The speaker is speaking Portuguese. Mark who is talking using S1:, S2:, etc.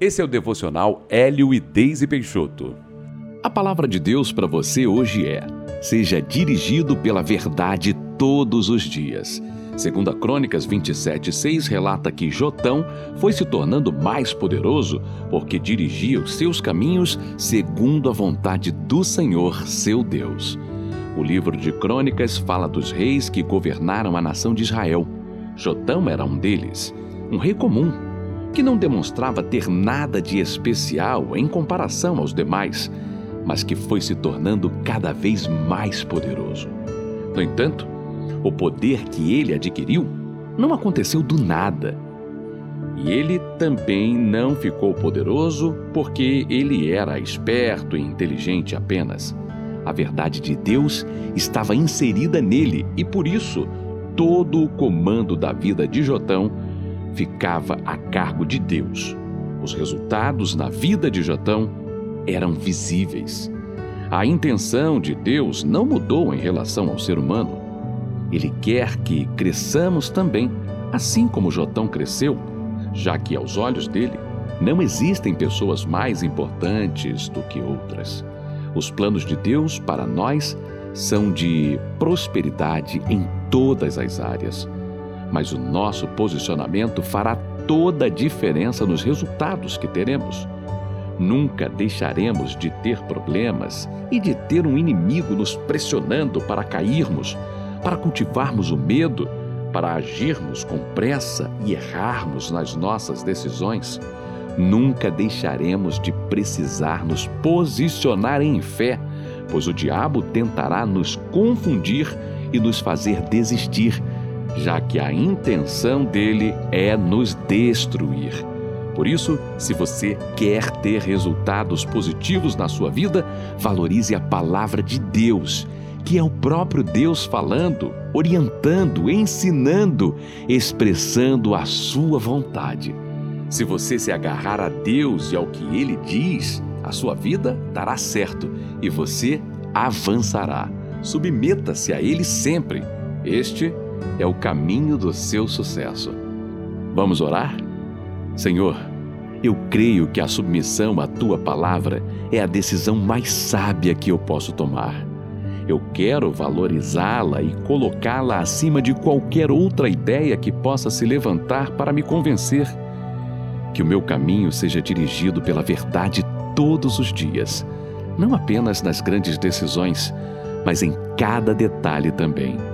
S1: Esse é o devocional Hélio e Deise Peixoto.
S2: A palavra de Deus para você hoje é: seja dirigido pela verdade todos os dias. Segundo a Crônicas 27:6 relata que Jotão foi se tornando mais poderoso porque dirigia os seus caminhos segundo a vontade do Senhor, seu Deus. O livro de Crônicas fala dos reis que governaram a nação de Israel. Jotão era um deles, um rei comum, que não demonstrava ter nada de especial em comparação aos demais, mas que foi se tornando cada vez mais poderoso. No entanto, o poder que ele adquiriu não aconteceu do nada. E ele também não ficou poderoso porque ele era esperto e inteligente apenas. A verdade de Deus estava inserida nele e por isso todo o comando da vida de Jotão ficava a cargo de Deus. Os resultados na vida de Jotão eram visíveis. A intenção de Deus não mudou em relação ao ser humano. Ele quer que cresçamos também, assim como Jotão cresceu, já que aos olhos dele não existem pessoas mais importantes do que outras. Os planos de Deus para nós são de prosperidade em todas as áreas mas o nosso posicionamento fará toda a diferença nos resultados que teremos. Nunca deixaremos de ter problemas e de ter um inimigo nos pressionando para cairmos, para cultivarmos o medo, para agirmos com pressa e errarmos nas nossas decisões. Nunca deixaremos de precisar nos posicionar em fé, pois o diabo tentará nos confundir e nos fazer desistir já que a intenção dele é nos destruir. Por isso, se você quer ter resultados positivos na sua vida, valorize a palavra de Deus, que é o próprio Deus falando, orientando, ensinando, expressando a sua vontade. Se você se agarrar a Deus e ao que ele diz, a sua vida dará certo e você avançará. Submeta-se a ele sempre. Este é o caminho do seu sucesso. Vamos orar? Senhor, eu creio que a submissão à tua palavra é a decisão mais sábia que eu posso tomar. Eu quero valorizá-la e colocá-la acima de qualquer outra ideia que possa se levantar para me convencer. Que o meu caminho seja dirigido pela verdade todos os dias, não apenas nas grandes decisões, mas em cada detalhe também